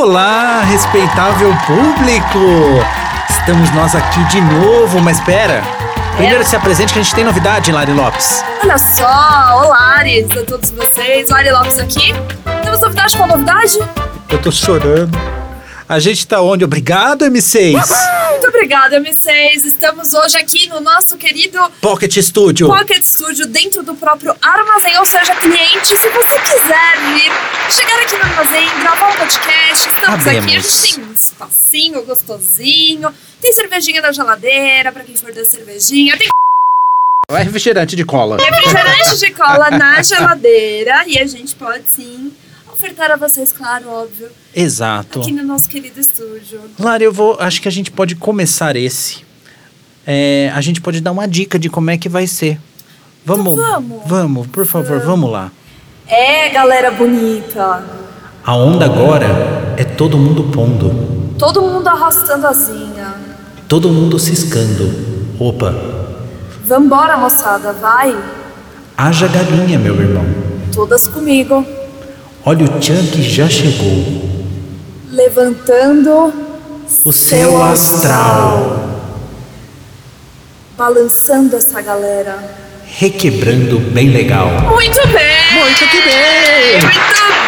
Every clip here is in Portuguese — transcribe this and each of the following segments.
Olá, respeitável público! Estamos nós aqui de novo, mas espera. Primeiro se apresente que a gente tem novidade, Lari Lopes. Olha só, olá, Ares, a todos vocês. Lari Lopes aqui. Temos novidade com novidade? Eu tô chorando. A gente tá onde? Obrigado, M6. Muito obrigada, M6. Estamos hoje aqui no nosso querido Pocket Studio. Pocket Studio, dentro do próprio armazém. Ou seja, cliente, se você quiser vir chegar aqui no armazém, gravar um podcast, estamos Sabemos. aqui. A gente tem um espacinho gostosinho, tem cervejinha na geladeira, pra quem for da cervejinha, tem Vai refrigerante de cola. refrigerante de cola na geladeira e a gente pode sim ofertar a vocês, claro, óbvio, Exato. aqui no nosso querido estúdio. Lari, eu vou. Acho que a gente pode começar esse. É, a gente pode dar uma dica de como é que vai ser. Vamos. Então vamos. Vamos, por favor, vamos lá. É, galera bonita, A onda agora é todo mundo pondo, todo mundo arrastando asinha. todo mundo ciscando. Opa, Vambora, moçada, vai. haja galinha, meu irmão. Todas comigo. Olha o que já chegou. Levantando O céu astral, balançando essa galera. requebrando bem legal. Muito bem! Muito que bem! Muito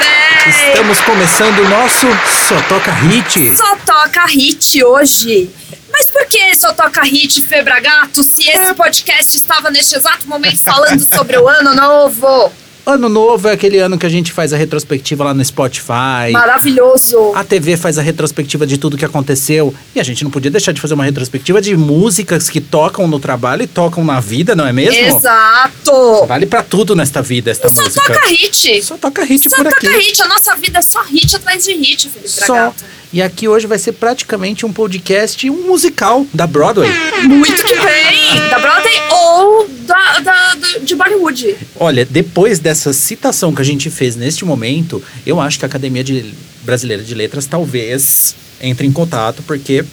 bem! Estamos começando o nosso Só Toca Hit. Só toca hit hoje. Mas por que só toca hit, Febra Gato, se esse podcast estava neste exato momento falando sobre o ano novo? Ano novo é aquele ano que a gente faz a retrospectiva lá no Spotify. Maravilhoso! A TV faz a retrospectiva de tudo que aconteceu. E a gente não podia deixar de fazer uma retrospectiva de músicas que tocam no trabalho e tocam na vida, não é mesmo? Exato! Vale pra tudo nesta vida, esta Só música. toca hit! Só toca hit Só por toca aqui. hit, a nossa vida é só hit atrás de hit, Felipe Só. E aqui hoje vai ser praticamente um podcast, um musical da Broadway. Muito que bem! Da Broadway ou da, da, do- de Bollywood. Olha, depois dessa citação que a gente fez neste momento, eu acho que a Academia de- Brasileira de Letras talvez entre em contato, porque,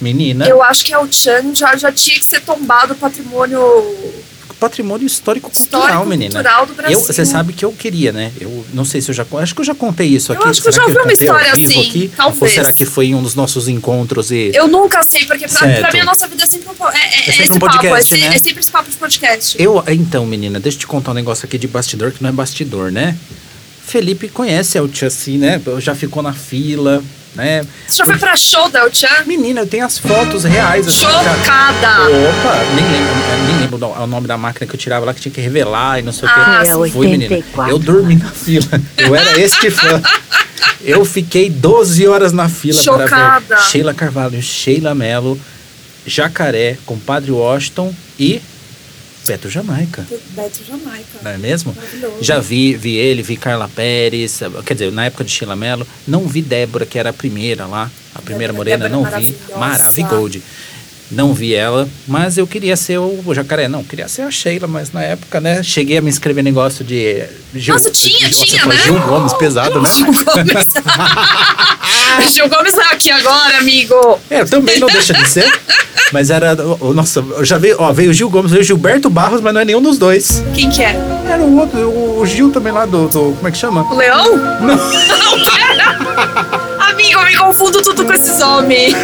menina, Eu acho que é o Chan já, já tinha que ser tombado o patrimônio. Patrimônio histórico cultural, menina. cultural do Brasil. Eu, você sabe que eu queria, né? Eu não sei se eu já. Acho que eu já contei isso Eu aqui. acho que eu já ouvi uma ao história assim, aqui? talvez. Ou será que foi em um dos nossos encontros e. Eu nunca sei, porque pra, Certo. pra mim a nossa vida é sempre um, é, é, É sempre esse um podcast, papo, é, né? é sempre esse papo de podcast. Eu, então, menina, deixa eu te contar um negócio aqui de bastidor que não é bastidor, né? Felipe conhece a Chassi, né? Já ficou na fila, né? Você já foi pra show da El Chan? Menina, eu tenho as fotos reais assim. cara. Chocada! Opa, nem lembro, nem lembro o nome da máquina que eu tirava lá que tinha que revelar e não sei Ah, o sim. que. Fui, menina. 84. Eu dormi na fila. Eu era este fã. Eu fiquei 12 horas na fila para Chocada. ver Sheila Carvalho, Sheila Mello, Jacaré, Compadre Washington e Beto Jamaica. Beto Jamaica. Não é mesmo? Já vi, vi ele, vi Carla Pérez, quer dizer, na época de Sheila Mello, não vi Débora, que era a primeira lá, a primeira Débora- morena, Débora não vi. Maravigold. Não vi ela, mas eu queria ser o, o jacaré. Não, queria ser a Sheila, mas na época, né? Cheguei a me inscrever em negócio de. Gil, Nossa, tinha, de- tinha, né? Gil Gomes, pesado, né? Gil Gomes. Gil Gomes é aqui agora, amigo. É, também não deixa de ser. Mas era. Nossa, já veio, ó, veio o Gil Gomes, veio o Gilberto Barros, mas não é nenhum dos dois. Quem que é? Era o outro, o, o Gil também lá do, do. Como é que chama? O Leão? Não. Amigo, eu me confundo tudo com esses homens.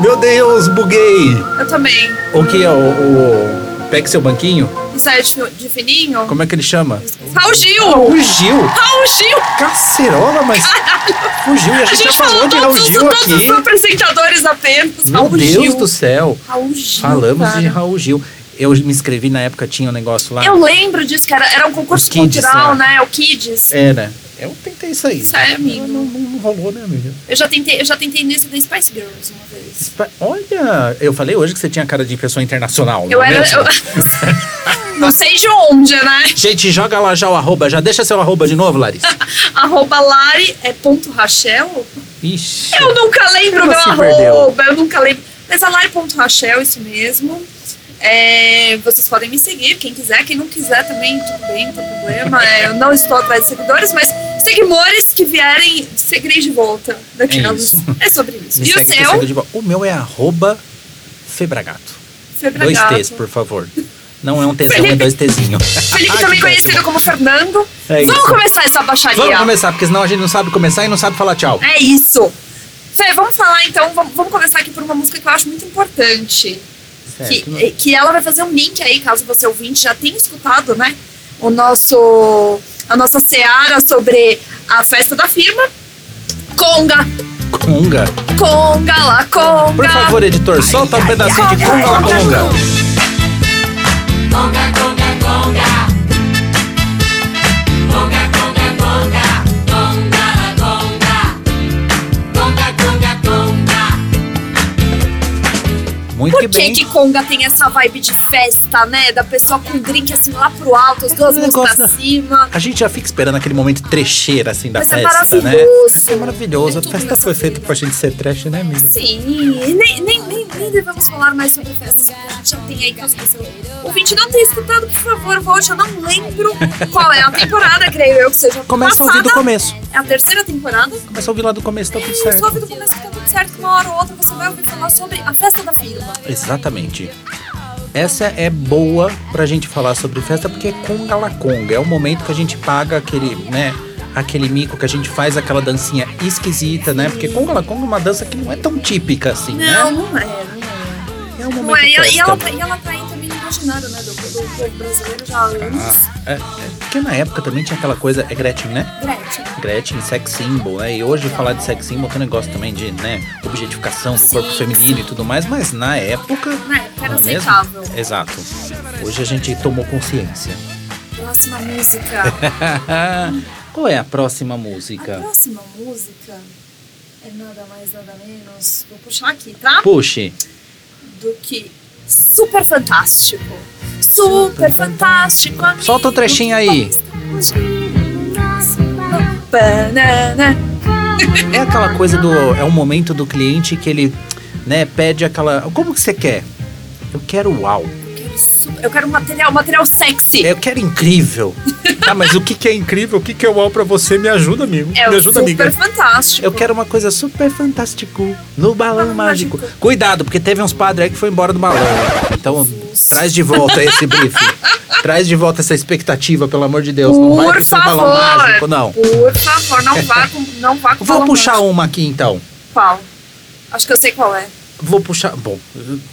Meu Deus, buguei! Eu também. O que é o, o. Pegue seu banquinho? Isso aí é de, de fininho? Como é que ele chama? Raul Gil! O Gil! Raul Gil! Cacerola, mas. Fugiu e a A gente, gente já falou falou de Raul todos, Gil todos aqui. os apresentadores apenas. Meu Raul Deus Gil. do céu. Raul Gil. Falamos cara. de Raul Gil. Eu me inscrevi na época, tinha um negócio lá. Eu lembro disso, cara. Era um concurso Kids, cultural, né? né? O Kids. Era. Eu tentei isso aí. Sério, amigo. Não, não, não rolou, né, amiga? Eu já tentei, eu já tentei nesse da Spice Girls uma vez. Espa- Olha, eu falei hoje que você tinha cara de pessoa internacional. Eu é era. eu- Não sei de onde, né? Gente, joga lá já o arroba. Já deixa seu arroba de novo, Larissa. Arroba Lari é ponto Rachel? Ixi. Eu nunca lembro meu Você perdeu. arroba, eu nunca lembro. Mas a Lari.Rachel, isso mesmo. É, vocês podem me seguir, quem quiser, quem não quiser também, tudo bem, não tem problema. É, eu não estou atrás de seguidores, mas seguidores que vierem, seguirei de volta daquelas. isso. É, sobre isso. Me e o segue que eu seu? O meu é arroba Febragato. Febra Dois. T's, por favor. Não é um Tzão, é Felipe- dois Tzinho. Felipe Ai, também conhecido como Fernando. É Vamos começar essa baixaria. Vamos começar, porque senão a gente não sabe começar e não sabe falar tchau. É isso. Fê, vamos falar então, vamos, vamos começar aqui por uma música que eu acho muito importante. Certo. Que, que ela vai fazer um link aí, caso você ouvinte já tenha escutado, né? O nosso. A nossa seara sobre a festa da firma. Conga! Conga. Conga lá, conga! Por favor, editor, solta um pedacinho de conga lá, conga. Conga, conga, conga. Conga, Muito Por que que, bem. que Conga tem essa vibe de festa, né? Da pessoa com o drink assim lá pro alto, as duas mãos pra da- cima. A gente já fica esperando aquele momento trecheira, assim, da ser festa, né? maravilhoso. É maravilhoso. É A festa foi feita pra gente ser trash, né, amiga? Sim, nem, nem, nem, nem devemos falar mais sobre festas, porque a gente já tem aí caso você ouvinte não tenha escutado, por favor, volte. Eu não lembro qual é a temporada, creio eu que seja Começa a ouvir do começo. É a terceira temporada. Começa a ouvir lá do começo, tá tudo Só certo. ouve do começo que tá certo, que uma hora ou outra você vai ouvir falar sobre a festa da firma. Exatamente. Essa é boa pra gente falar sobre festa porque é conga la conga. É o momento que a gente paga aquele, né? Aquele mico que a gente faz aquela dancinha esquisita, né? Porque conga la conga é uma dança que não é tão típica assim, Não, né? não é, não é. É um Não momento é, e, ela, e, ela, tá- e ela tá imaginário, né, do, do povo brasileiro já há anos. É, é, porque na época também tinha aquela coisa, é Gretchen, né? Gretchen. Gretchen, sex symbol, né? E hoje falar de sex symbol tem um negócio também de, né, objetificação do corpo Sim, feminino sim. e tudo mais, mas na época. Na época era é mesmo? aceitável. Exato. Hoje a gente tomou consciência. Próxima música. Qual é a próxima A música? próxima música é nada mais, nada menos. Vou puxar aqui, tá? Puxe. Do que Super Fantástico. Super Fantástico. amigo. Solta o trechinho aí. Banana. É aquela coisa do. É um momento do cliente que ele, né, pede aquela. Como que você quer? Eu quero uau. Eu quero super- Eu quero material, material sexy. Eu quero incrível. Tá, mas o que, que é incrível? O que, que é uau pra você? Me ajuda, amigo. É Me ajuda, Super amiga. Fantástico. Eu quero uma coisa super fantástico no balão mágico. mágico. Cuidado, porque teve uns padres aí que foi embora do balão. Então, traz de volta esse briefing. traz de volta essa expectativa, pelo amor de Deus. não vai Por pro seu favor. balão mágico, não. Por favor, não vá com, não vá com Vou balão puxar mágico. uma aqui então. Qual? Acho que eu sei qual é. Vou puxar. Bom,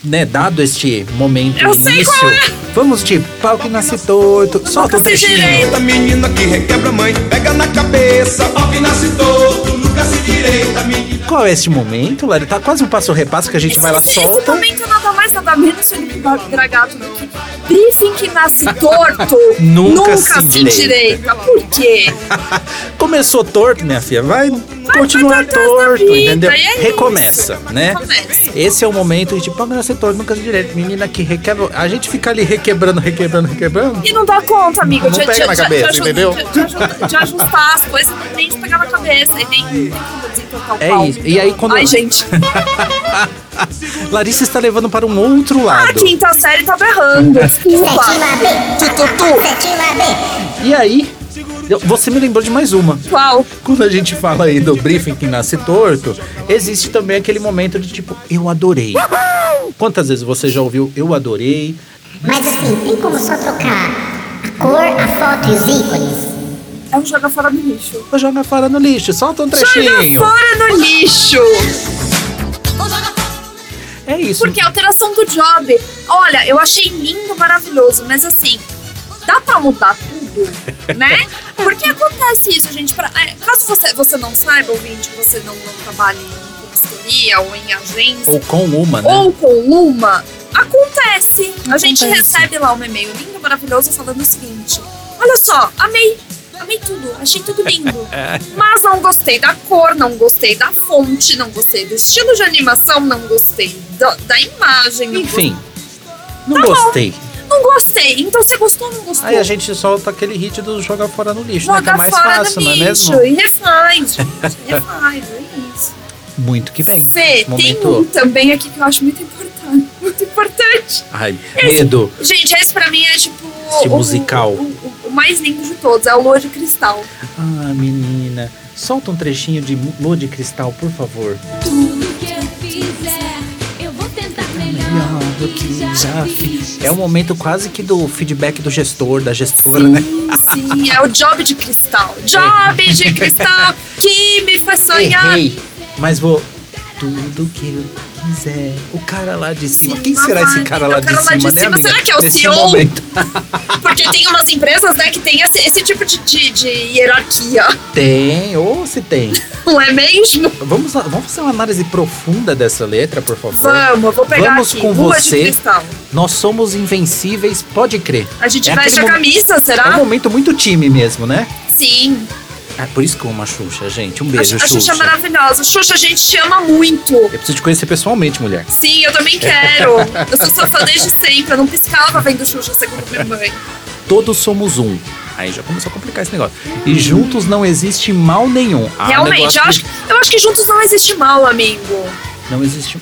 né, dado este momento Eu início, é. vamos de pau que nasce torto. Solta se trechinho. menina que requebra mãe, pega na cabeça, pau que nasce todo, nunca se direita, menina. Qual é este momento, Lari? Tá quase um passo repasso que a gente vai lá esse, esse solta. momento nada mais nada menos Felipe Dragato do que briefing que nasce torto Nunca se, se endireita. Por quê? Começou torto, minha filha, vai, continuar vai torto vida, entendeu? é Recomeça, isso. né? Recomeça. Esse é o momento de tipo, ah, ser torto, nunca se direito. Menina que requebra. A gente fica ali requebrando, requebrando, requebrando. E não dá conta, amigo. Não pega na cabeça, de, entendeu? De, de aju- de ajustar as coisas nem de pegar na cabeça. E nem tem como desentortar o É pau. isso. E aí quando. Ai, gente. Larissa está levando para um outro A lado. quinta série tá berrando. Desculpa. E aí, você me lembrou de mais uma. Qual? Quando a gente fala aí do briefing que nasce torto, existe também aquele momento de tipo, eu adorei. Quantas vezes você já ouviu eu adorei? Mas assim, tem como só trocar a cor, a foto e os ícones? É um joga fora do lixo. Joga fora no lixo, solta um Joga trechinho. fora no lixo. É isso. Porque a alteração do job, olha, eu achei lindo, maravilhoso, mas assim, dá pra mudar tudo, né? Porque acontece isso, gente. Pra, é, caso você, você não saiba, ouvinte, você não, não trabalhe em consultoria ou em agência, Ou com uma, né? ou com uma, acontece. A gente Acontece. recebe lá um e-mail lindo, maravilhoso, falando o seguinte: Olha só, amei, amei tudo, achei tudo lindo. Mas não gostei da cor, não gostei da fonte, não gostei do estilo de animação, não gostei da, da imagem. não Enfim, não Tá bom. gostei. gostei. Não gostei. Então você gostou ou não gostou? Aí a gente solta aquele hit do joga fora no lixo, né? Que é Joga mais fácil, não é mesmo? e refaz, gente. refaz, é isso. Muito que bem. Fê, tem Momento. um também aqui que eu acho muito importante. Muito importante. Ai, medo. Gente, esse pra mim é tipo. Esse o, musical. O, o- o mais lindo de todos, é o Lua de Cristal. Ah, menina. Solta um trechinho de Lua de Cristal, por favor. Tudo que eu fizer, eu vou tentar melhor do que já fiz. É o momento quase que do feedback do gestor, da gestora, né? Sim, sim, é o Job de Cristal. Job de Cristal que me faz sonhar. Errei, mas vou. tudo que eu quiser. O cara lá de cima. Sim, Quem será esse cara É lá cara de lá de cima, né, cima, amiga? será que é o Nesse CEO? momento. Porque tem umas empresas, né, que tem esse, esse tipo de, de, de hierarquia. Tem, ou se tem. Não é mesmo? Vamos, lá- vamos fazer uma análise profunda dessa letra, por favor. Vamos, eu vou pegar Vamos aqui. com Lua você. Nós somos invencíveis, pode crer. A gente É veste a camisa, É um será? momento muito time mesmo, né? Sim. É por isso que eu amo a Xuxa, gente. Um A, beijo, a Xuxa Xuxa. é maravilhosa. Xuxa, a gente te ama muito. Eu preciso te conhecer pessoalmente, mulher. Sim, eu também quero. Eu sou sua fã desde sempre. Eu não piscava vendo Xuxa, segundo minha mãe. Todos somos um. Aí já começou a complicar esse negócio. E juntos não existe mal nenhum. Ah, Realmente, eu acho, eu acho que juntos não existe mal, amigo. Não existe.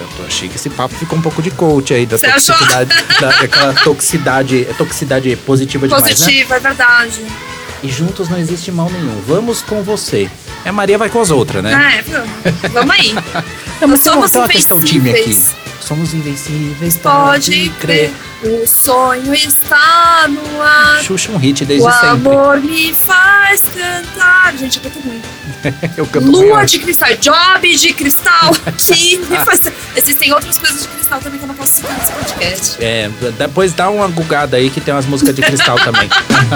Eu tô, achei que esse papo ficou um pouco de coach aí, da Você toxicidade, da, daquela toxicidade, toxicidade positiva demais, né? Positivo, é verdade. E juntos não existe mal nenhum. Vamos com você. É Maria vai com as outras, né? É, vamos. Vamos aí. É, Nós mas tem uma- questão time aqui. Somos invencíveis, Pode crer, o sonho está no ar. Xuxa é um hit desde O sempre. amor me faz cantar. Gente, eu canto muito. Eu canto Lua de cristal, job de cristal. que. Existem outras coisas de cristal também que eu não posso citar nesse podcast. É, depois dá uma gugada aí que tem umas músicas de cristal também.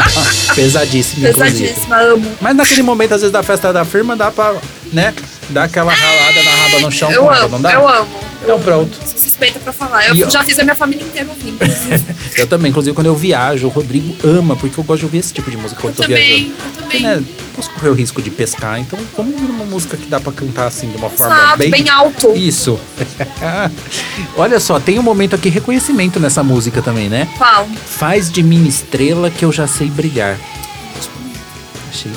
Pesadíssima, inclusive. Pesadíssima, amo. Mas naquele momento, às vezes, da festa da firma, dá pra, né? Dar aquela ralada na raba no chão Eu amo, não dá? eu amo. Então eu pronto. Suspeita pra falar. Eu E já fiz a minha família inteira ouvindo. Eu também, inclusive, quando eu viajo, o Rodrigo ama, porque eu gosto de ouvir esse tipo de música quando Eu eu tô também, viajando. eu Porque, também. né, posso correr o risco de pescar, então vamos ouvir uma música que dá pra cantar assim, de uma forma Exato, bem... bem alto. Isso. Olha só, tem um momento aqui, reconhecimento nessa música também, né? Qual? Faz de mim estrela que eu já sei brilhar. Achei.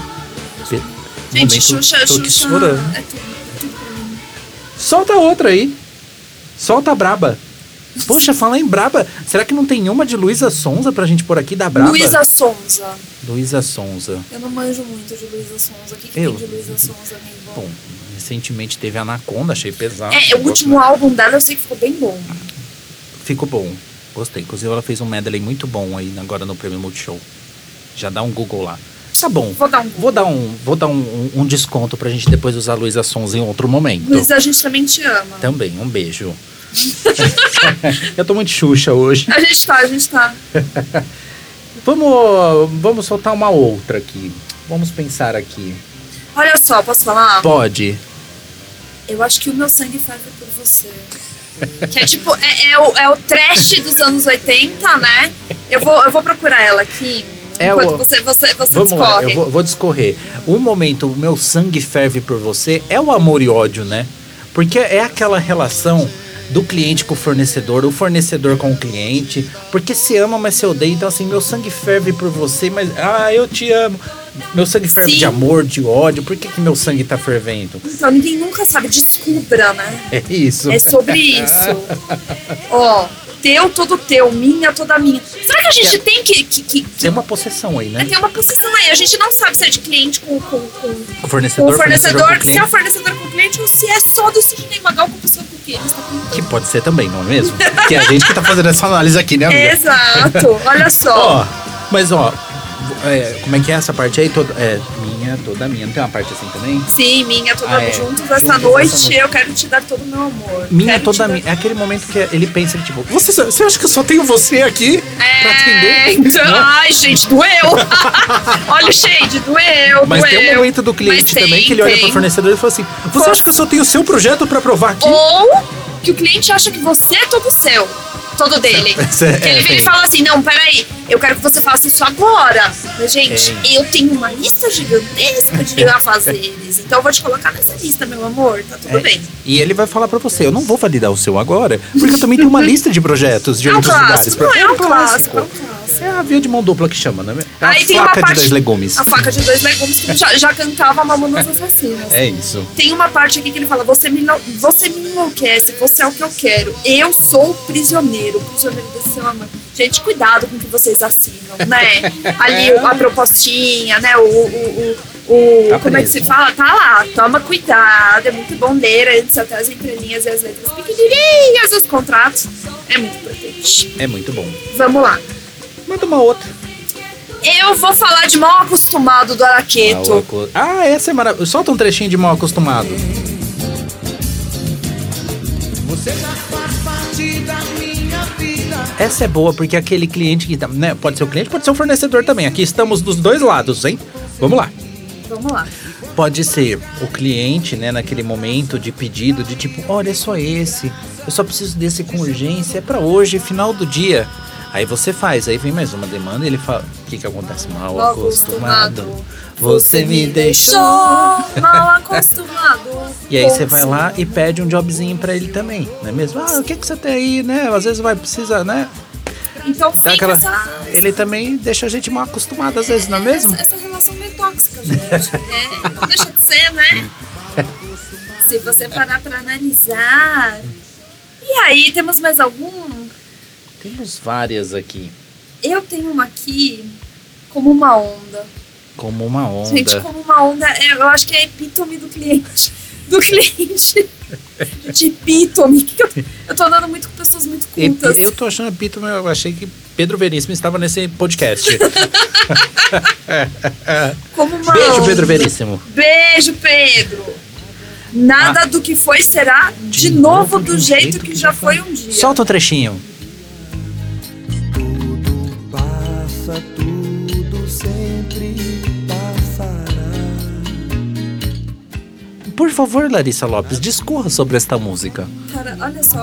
Gente, momento, Xuxa, tô aqui Xuxa chorando. é tudo, tudo. Solta outra aí. Solta a braba. Poxa, fala em braba. Será que não tem uma de Luísa Sonza pra gente pôr aqui da braba? Luísa Sonza. Luísa Sonza. Eu não manjo muito de Luísa Sonza. O que, que Eu? tem de Luísa Sonza, amigo? Bom, recentemente teve Anaconda, achei pesado. é, o último álbum dela eu sei que ficou bem bom. Ficou bom. Gostei. Inclusive, ela fez um medley muito bom aí agora no Prêmio Multishow. Já dá um Google lá. Tá bom. Vou dar um. Vou dar um, vou dar um, um- desconto pra gente depois usar Luísa Sonza em outro momento. Luísa, a gente também te ama. Também, um beijo. Eu tô muito Xuxa hoje. A gente tá, a gente tá. Vamos, vamos soltar uma outra aqui. Vamos pensar aqui. Olha só, posso falar? Pode. Eu acho que o meu sangue ferve por você. Que é tipo, é, é o, é o trash dos anos 80, né? Eu vou, eu vou procurar ela aqui. É o- você, você, você Vamos lá, discorre. eu vou, vou discorrer. Um momento, o meu sangue ferve por você é o amor e ódio, né? Porque é aquela relação do cliente com o fornecedor, o fornecedor com o cliente. Porque se ama, mas se odeia. Então, assim, meu sangue ferve por você, mas. Ah, eu te amo. Meu sangue ferve Sim. de amor, de ódio. Por que, que meu sangue tá fervendo? Então, ninguém nunca sabe. Descubra, né? É isso. É sobre isso. Ó, teu, todo teu, minha, toda minha. Será que a gente É. tem que. que, que, Tem uma possessão aí, né? tem uma posição aí. A gente não sabe se é de cliente com, com, com, O com fornecedor, o fornecedor, com o se é o fornecedor com o cliente ou se é só do Sidney Magal com pessoa com quem ele está contando. Que pode ser também, não é mesmo? que é a gente que tá fazendo essa análise aqui, né, amiga? Exato, olha só. Ó, mas ó, é, como é que é essa parte aí? Toda, é, minha, toda minha. Não tem uma parte assim também? Sim, minha, toda Ah, é. juntos essa noite, eu quero te dar todo o meu amor. Minha, Quero toda minha. É aquele momento que ele pensa, tipo, você, você acha que eu só tenho você aqui pra É, atender? então, Né? ai, gente, doeu. olha o shade, doeu, Mas doeu. tem um momento do cliente tem, também que ele olha tem. pro fornecedor e fala assim: Você acha que eu só tenho o seu projeto pra provar aqui? Ou que o cliente acha que você é todo seu. Todo dele. É- que ele vem e fala assim: não, peraí, eu quero que você faça isso agora. Mas, gente, É. eu tenho uma lista gigantesca de afazeres. Então eu vou te colocar nessa lista, meu amor. Tá tudo É. bem. E ele vai falar pra você: Eu não vou validar o seu agora, porque eu também tenho uma lista de projetos de É um outros lugares. clássico, não, é um clássico, é um É a via de mão dupla que chama, né? É a Aí tem uma faca de parte- dois legumes. A faca de dois legumes que já, já cantava Mamonas Assassinas. É isso. Tem uma parte aqui que ele fala: você me, enlou- você me enlouquece, você é o que eu quero. Eu sou o prisioneiro, o prisioneiro desse amor. Gente, cuidado com o que vocês assinam, né? Ali o- a propostinha, né? O. o, o, o- Tá como é que preso. se fala? Tá lá, toma cuidado, é muito bom ler antes até as entrelinhas e as letras pequenininhas dos contratos. É muito importante. É muito bom. Vamos lá. Manda uma outra. Eu vou falar de mal acostumado do Araqueto. Ah, essa é maravilhosa. Solta um trechinho de mal acostumado. Você já faz parte da minha vida. Essa é boa porque aquele cliente que tá, né, pode ser o cliente, pode ser o fornecedor também. Aqui estamos dos dois lados, hein? Vamos lá. Vamos lá. Pode ser o cliente, né, naquele momento de pedido, de tipo, olha, é só esse. Eu só preciso desse com urgência, é pra hoje, final do dia. Aí você faz, aí vem mais uma demanda e ele fala, o que que acontece? Mal Mal acostumado. acostumado. Você me deixou. mal acostumado. E aí você vai lá e pede um jobzinho pra ele também, não é mesmo? Ah, o que que você tem aí, né? Às vezes vai precisar, né? Então fica aquela- essa, Ele também deixa a gente mal acostumado às vezes, não é mesmo? essa, essa relação meio tóxica, gente. É, não deixa de ser, né? Se você parar pra analisar. E aí, temos mais algum? Temos várias aqui, Eu tenho uma aqui como uma onda. como uma onda. Gente, como uma onda, é, eu acho que é epítome do cliente. Do cliente. De epítome. Eu, tô andando muito com pessoas muito cultas. Eu tô achando mas eu achei que Pedro Veríssimo estava nesse podcast. Como uma Beijo, onda. Pedro Veríssimo. Beijo, Pedro. Nada do que foi será de, novo do jeito que já foi um dia. Solta um trechinho. Por favor, Larissa Lopes, discorra sobre esta música. Cara, olha só,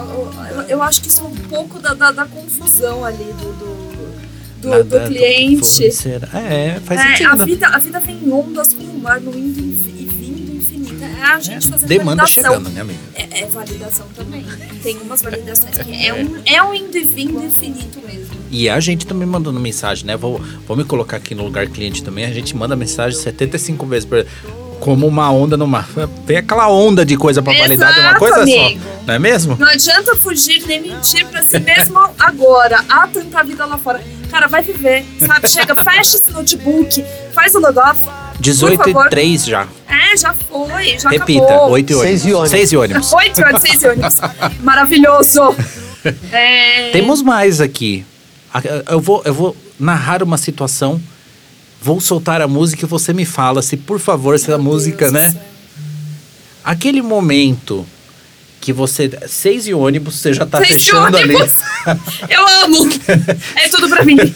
eu, eu- acho que isso é um pouco da, da, da confusão ali do, do, do, do cliente. fornecer- É, faz É, sentido. a, vida, a vida vem em ondas como o mar, no indo e vindo infinita. É a gente fazendo Demanda validação. chegando, né, amiga? É, é validação também. Tem umas validações que é um, é um indo e vindo infinito mesmo. E a gente também mandando mensagem, né? Vou, vou me colocar aqui no lugar cliente também. A gente manda mensagem 75 vezes por como uma onda no mar. Tem aquela onda de coisa pra validade, é uma coisa amigo. só. Não é mesmo? Não adianta fugir nem mentir pra si mesmo agora. Há tanta vida lá fora. Cara, vai viver, sabe? Chega, fecha esse notebook, faz o logoff. 18 Por favor. e 3 já. É, já foi, já Repita, acabou. 8 e 8. Seis e ônibus. 6 e ônibus. Oito horas, seis ônibus. Maravilhoso. É, Temos mais aqui. Eu vou, eu vou narrar uma situação. Vou soltar a música e você me fala se, por favor, se a música, né? Aquele momento que você. Seis e ônibus, você já tá Seis fechando ali. Eu amo. É tudo pra mim.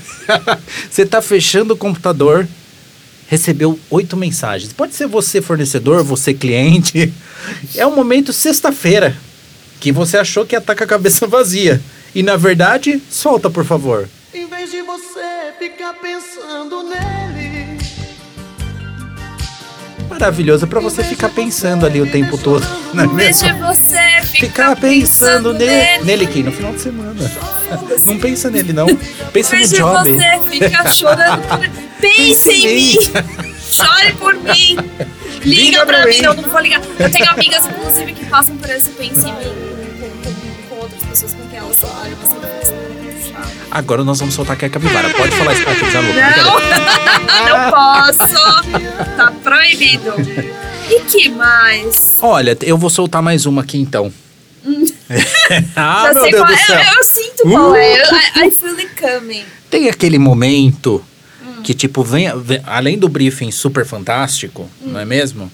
você tá fechando o computador, recebeu oito mensagens. Pode ser você fornecedor, você cliente. É um momento sexta-feira que você achou que ia estar com a cabeça vazia. E na verdade, solta, por favor. Em vez de você ficar pensando nele. Maravilhoso pra você ficar pensando ali o tempo todo, não é mesmo? Deixa você Ficar pensando nele. nele. Aqui, no final de semana. Não pensa nele, não. Pensa no Em vez de job. você ficar chorando. Pense em mim. Chore por mim. Liga, Liga pra, pra mim. mim. Não, não vou ligar. Eu tenho amigas, inclusive, que passam por esse pense em mim com, outras pessoas com quem elas trabalham. Mas Agora nós vamos soltar aqui a capivara. Pode falar isso pra aqui, louco. Não, não posso. Tá proibido. E que mais? Olha, eu vou soltar mais uma aqui então. ah, Já meu Deus qual do é. céu. Eu, eu sinto qual é. Eu- I, I feel it coming. Tem aquele momento. Que, tipo, vem, vem- além do briefing super fantástico, não é mesmo?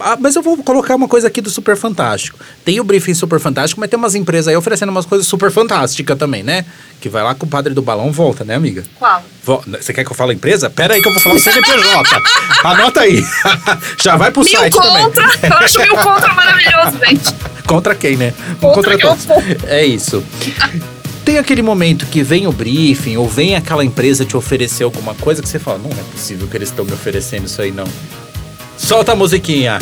Ah, mas eu vou colocar uma coisa aqui do super fantástico. Tem o briefing super fantástico, mas tem umas empresas aí oferecendo umas coisas super fantásticas também, né? Que vai lá com o padre do balão volta, né, amiga? Qual? Vo- Você quer que eu fale empresa? Pera aí que eu vou falar o CNPJ. Anota aí. Já vai pro Mil site contra. também. Eu acho mil contra maravilhoso, gente. Contra quem, né? Contra eu todos. É isso. Tem aquele momento que vem o briefing ou vem aquela empresa te oferecer alguma coisa que você fala, não é possível que eles estão me oferecendo isso aí, não. Solta a musiquinha.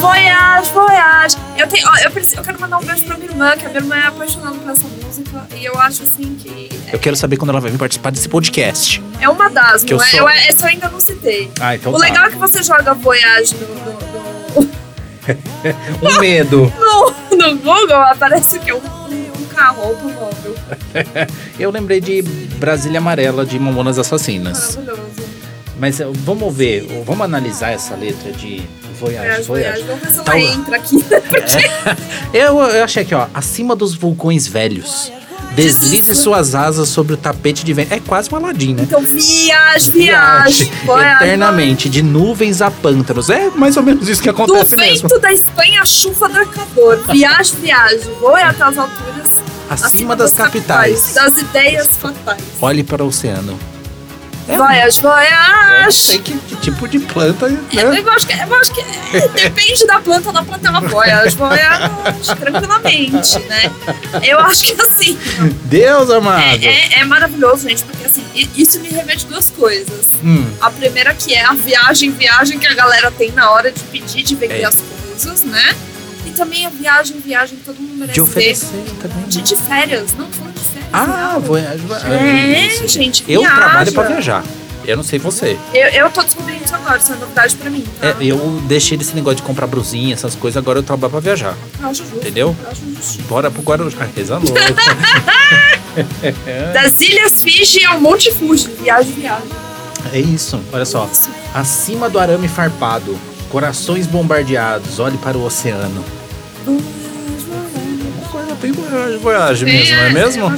Voyage, voyage. Eu, tenho, ó, eu, preciso, eu quero mandar um beijo pra minha irmã, que a minha irmã é apaixonada por essa música. E eu acho assim que. Eu quero saber quando ela vai vir participar desse podcast. É uma das, Que eu não é? sou- Eu, essa eu ainda não citei. Ah, então o tá. legal é que você joga Voyage no, no, no, Um medo. no, no Google, aparece que é um, um, um carro automóvel. Eu lembrei de Brasília Amarela de Mamonas Assassinas. Maravilhoso. Mas eh, vamos ver, vamos analisar essa letra de Voyage, Voyage, Voyage. voyage. Vamos ver se ela Tá- entra aqui. Porque Eu, eu achei aqui, ó, acima dos vulcões velhos. Deslize suas asas sobre o tapete de vento. É quase um Aladim, né? Então, viagem, viagem. Eternamente, de nuvens a pântanos. É mais ou menos isso que Do acontece mesmo. vento da Espanha, a chuva do Equador. Viagem, viagem. Voe até as alturas. Acima das capitais. Das ideias fatais. Olhe para o oceano. É, Voyage, eu sei que, que tipo de planta, né? Eu acho que, eu acho que é, depende da planta, dá pra ter uma voyage, voyage tranquilamente, né? Eu acho que assim, Deus amado. é, é- é maravilhoso, gente, porque assim, isso me remete duas coisas. Hum, A primeira que é a viagem, viagem que a galera tem na hora de pedir, de vender É. as coisas, né? E também a viagem, viagem que todo mundo merece de oferecer também. De, de férias, não. Ah, voyage. É, isso. gente, Eu viaja. trabalho pra viajar. Eu não sei você. Eu, eu tô descobrindo isso agora, isso é novidade pra mim. Tá? É, eu deixei desse negócio de comprar brusinha, essas coisas, agora eu trabalho pra viajar. Acho justo. Entendeu? Eu acho justíssimo. Bora pro Guarujá. Reza louca. Das Ilhas Fiji ao Monte Fuji. Viagem, viagem. é isso, olha só. Acima do arame farpado, corações bombardeados, olhe para o oceano. Uma coisa bem voyage, voyage mesmo, não é mesmo?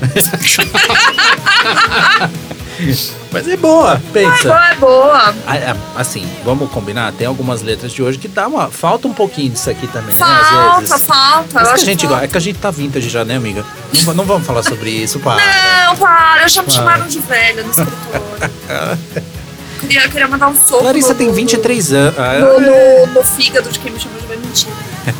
Mas é boa, É pensa. boa, é boa. Ah, é, Assim, vamos combinar, tem algumas letras de hoje que dá uma. Falta um pouquinho disso aqui também, né? Falta, vezes. falta. Mas Eu que a gente gosta. É que a gente tá vintage já, né, amiga? Não, não vamos falar sobre isso, para. Não, para, já me Para. chamaram de velha no escritório. queria, queria mandar um soco. Larissa no, tem no- 23 anos. Ah, No, no, no fígado de quem me chamou de.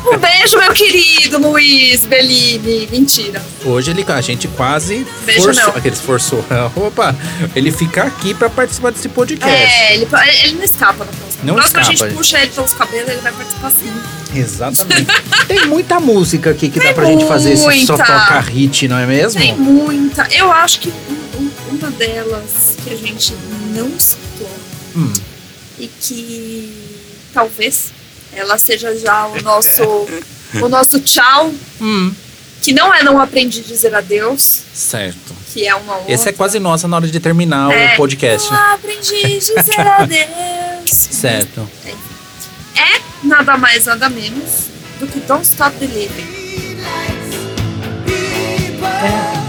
Um beijo, meu querido Luiz Bellini. Mentira. Hoje ele, a gente quase Beijo forçou. não. Aqueles forçou. Opa, ele fica aqui pra participar desse podcast. É, ele, ele não escapa na próxima. Não próxima a escapa. gente puxa ele pelos cabelos, ele vai participar sim. Exatamente. tem muita música aqui que dá Tem pra gente fazer esse só muita. toca hit, não é mesmo? Tem muita. Eu acho que um- um- uma delas que a gente não citou Hum. e que talvez ela seja já o nosso o nosso tchau, Hum, que não é não aprendi a dizer adeus, certo. que é uma outra. Esse é quase nossa na hora de terminar É, o podcast. Não aprendi a dizer adeus. Certo. É nada mais nada menos do que Don't Stop Believing.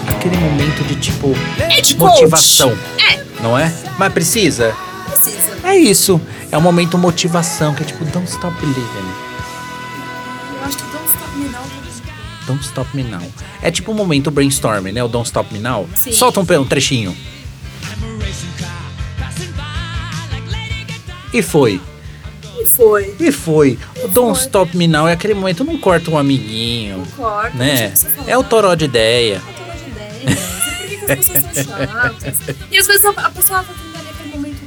É aquele momento de tipo É de motivação, É, não é? Mas precisa? precisa. É isso. É um momento motivação, que é tipo, don't stop believing. Eu acho que Don't Stop Me Now. Don't stop me now. É tipo um momento brainstorming, né? O don't stop me now. Sim. Solta um, um trechinho. E foi. E foi. E foi. O Don't foi. Stop Me Now é aquele momento, não corta um amiguinho, né? Tipo, você falou, É o toró de ideia. Eu tô de ideias. Por que, que as pessoas são chatas? E às vezes a, a pessoa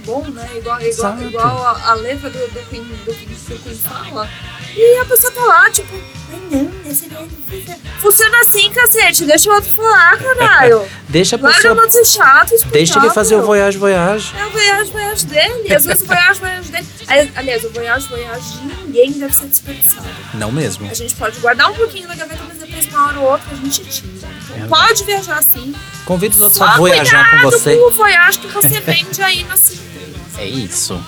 bom, né? Igual, igual, igual a, a letra do, do, Queen, do, Queen, fala. E a pessoa tá lá, tipo, ai não, esse não Funciona assim, cacete. Deixa o outro falar, caralho. Deixa a pessoa. ser chato, escutar, Deixa ele fazer o voyage, voyage. É o voyage, voyage dele. Às vezes o voyage, voyage dele. Aliás, o voyage, voyage de ninguém deve ser desperdiçado. Não mesmo. A gente pode guardar um pouquinho na gaveta, mas depois, uma hora ou outra, a gente tira. Então, É. pode viajar assim. Convido os outros Só a voyajar com cuidado você. com o voyage que você vende aí na cidade. É isso.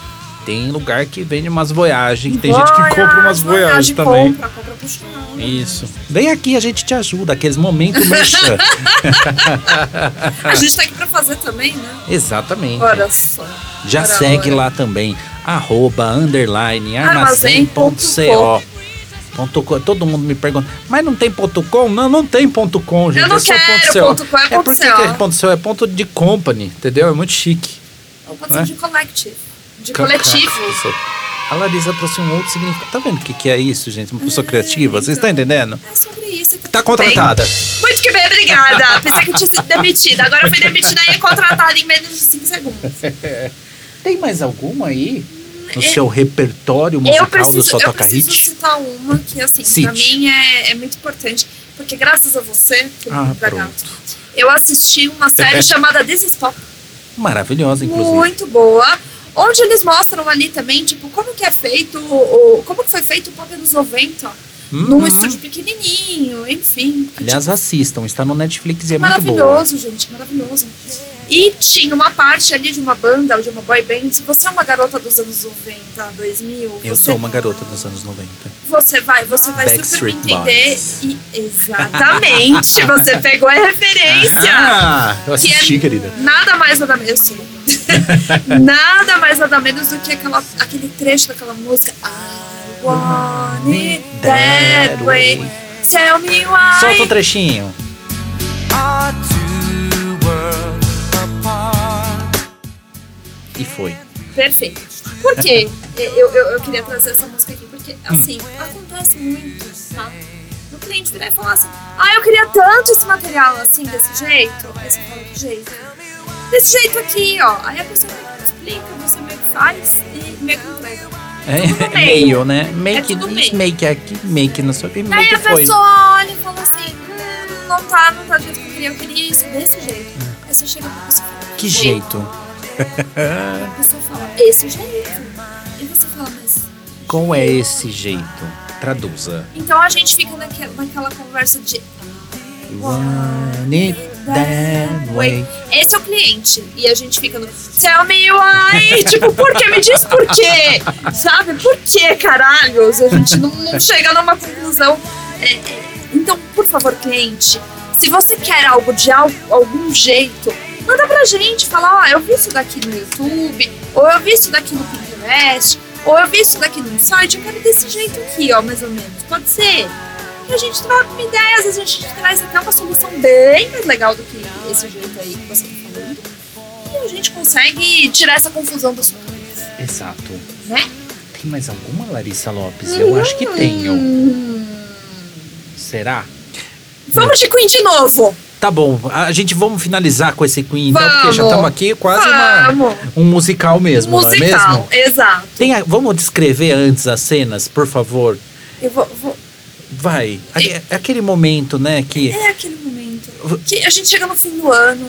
Tem lugar que vende umas voyagens, tem gente que compra umas voyagens voyage, também. Compra, compra pro chão. Isso. Vem aqui, a gente te ajuda. Aqueles momentos merchan. A gente tá aqui pra fazer também, né? Exatamente. Olha só. Já Ora, segue lá também. Arroba, underline, Armazém armazém.co. Ponto com. Todo mundo me pergunta, mas não tem ponto com? Não, não tem ponto com, gente. não é só quero, ponto CO. ponto com é porque CO. que é ponto CO é ponto de company, entendeu? É muito chique. Ou pode É? ser de collective. De coletivo. Isso. A Larissa trouxe um outro significado. Tá vendo o que, que é isso, gente? Uma pessoa criativa? Vocês estão entendendo? É sobre isso. que Tá tudo bem. contratada. Muito que bem, obrigada. Pensei que tinha sido demitida. Agora foi demitida e é contratada em menos de 5 segundos. Tem mais alguma aí? No É- seu repertório Eu musical do preciso, Só eu Toca preciso Hit? citar uma que, assim, Cite. pra mim é, é muito importante. Porque graças a você, Felipe Ah, Bragato, pronto. eu assisti uma série chamada This. Maravilhosa, inclusive. Muito boa. Onde eles mostram ali também, tipo, como que é feito, o, como que foi feito o pop nos 90. Num estúdio pequenininho, enfim. Aliás, assistam, está no Netflix e é muito boa. Maravilhoso, gente, maravilhoso. E tinha uma parte ali de uma banda, de uma boy band. Você é uma garota dos anos 90, 2000, Eu sou uma garota dos anos 90. você vai, você vai super me Backstreet entender. E, exatamente, você pegou a referência. Ah, eu Que assisti, é querida. Nada mais, nada menos. nada mais, nada menos do que aquela, aquele trecho daquela música. I it that way. Tell me why. Solta o trechinho. Worlds apart. E foi. Perfeito. Por quê? Eu, eu, eu queria trazer essa música aqui, porque, assim, acontece muito, tá? No cliente virar e falar assim, ah, eu queria tanto esse material assim, desse jeito. Aí você fala, que jeito? Desse jeito aqui, ó. Aí a pessoa meio que explica, você meio que faz e meio que entrega. É, é meio. né? Make, tudo isso, meio. make aqui, make não sei o que, Aí make a foi. pessoa olha e fala assim, hum, não tá, não tá do jeito que eu queria, eu queria isso, desse jeito. Aí você chega pra pessoa e fala, Que jeito. A pessoa fala, esse jeito. E você fala, mas Qual é esse jeito? Traduza. Então a gente fica naquela, naquela conversa de it that way. esse é o cliente. E a gente fica no Tell me why. tipo, por quê? Me diz por quê. Sabe? Por quê, caralhos? A gente não, não chega numa conclusão. É, é, então, por favor, cliente, se você quer algo de al- algum jeito, manda pra gente. Fala, ó, eu vi isso daqui no YouTube, ou eu vi isso daqui no Pinterest, ou eu vi isso daqui no site, eu quero desse jeito aqui, ó, mais ou menos. Pode ser? A gente troca uma ideia, às vezes a gente traz até uma solução bem mais legal do que esse jeito aí que você tá falando. E a gente consegue tirar essa confusão da sua cabeça, Exato. né? Tem mais alguma, Larissa Lopes? Eu acho que tenho. Hum. Será? Vamos de Queen de novo! Tá bom, a gente vamos finalizar com esse Queen, então, porque já Vamos. estamos aqui quase uma, Vamos! um musical mesmo, não é Musical, mesmo? exato. Tem a- vamos descrever antes as cenas, por favor. Eu vou, vou- Vai. É aquele momento, né, que É aquele momento que a gente chega no fim do ano,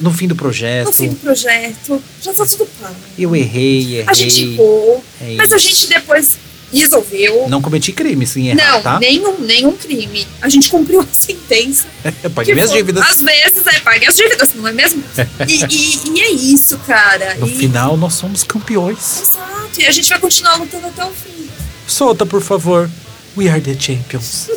no fim do projeto, no fim do projeto, já tá tudo pago. eu errei, errei. A gente errou, É mas a gente depois resolveu. Não cometi crime sem errar, Não, tá? nenhum, nenhum crime. A gente cumpriu a sentença. Paguei minhas foi- dívidas. Às vezes é pague as dívidas, não é mesmo? E, e- e é isso, cara. No e, final, nós somos campeões. Exato. E a gente vai continuar lutando até o fim. Solta, por favor. We are the champions.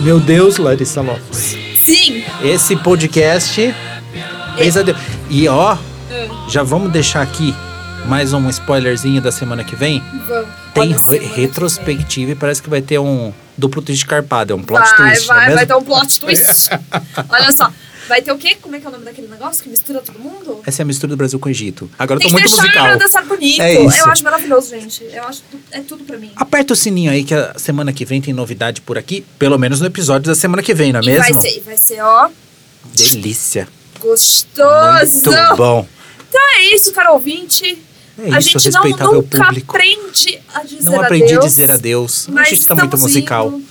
Meu Deus, Larissa Lopes. Sim. Esse podcast. fez a Deus. E ó, já vamos deixar aqui mais um spoilerzinho da semana que vem. Vamos. Tem re- que retrospectiva e parece que vai ter um duplo twist carpado, é um plot Vai, twist. vai, é vai ter um plot twist. Olha só. Vai ter o quê? Como é que é o nome daquele negócio que mistura todo mundo? Essa é a mistura do Brasil com o Egito. Agora eu Tem tô que muito deixar musical. pra dançar bonito. É isso. Eu acho maravilhoso, gente. Eu acho é tudo pra mim. Aperta o sininho aí que a semana que vem tem novidade por aqui. Pelo menos no episódio da semana que vem, não é E mesmo? vai ser, vai ser, ó, Delícia. gostoso. Muito bom. Então é isso, cara ouvinte. É a isso, gente não nunca público. aprende a dizer Não aprendi a adeus, dizer adeus. Mas a gente tá muito musical. indo.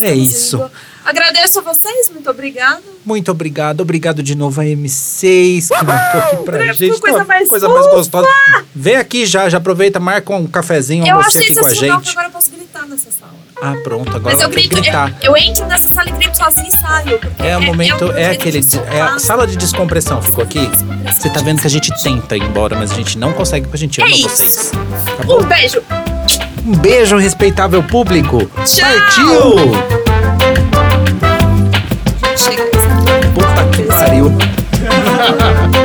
É isso. indo. Agradeço a vocês, muito obrigado. Muito obrigado. Obrigado de novo a M6 que marcou aqui pra gente. coisa mais coisa mais gostosa. Vem aqui já, já aproveita, marca um cafezinho, um eu almocinho aqui com a gente. agora eu posso gritar nessa sala. Ah, pronto, agora Mas eu que grito, gritar. eu, eu entro nessa sala e grito sozinho e saio. É o momento, meu é, jeito aquele. É a sala de descompressão. Ficou aqui? Você tá vendo que a gente tenta ir embora, mas a gente não consegue porque a gente é ama é vocês. Tá um beijo! Um beijo, respeitável público! Tchau. Partiu! Chega. Puta que pariu.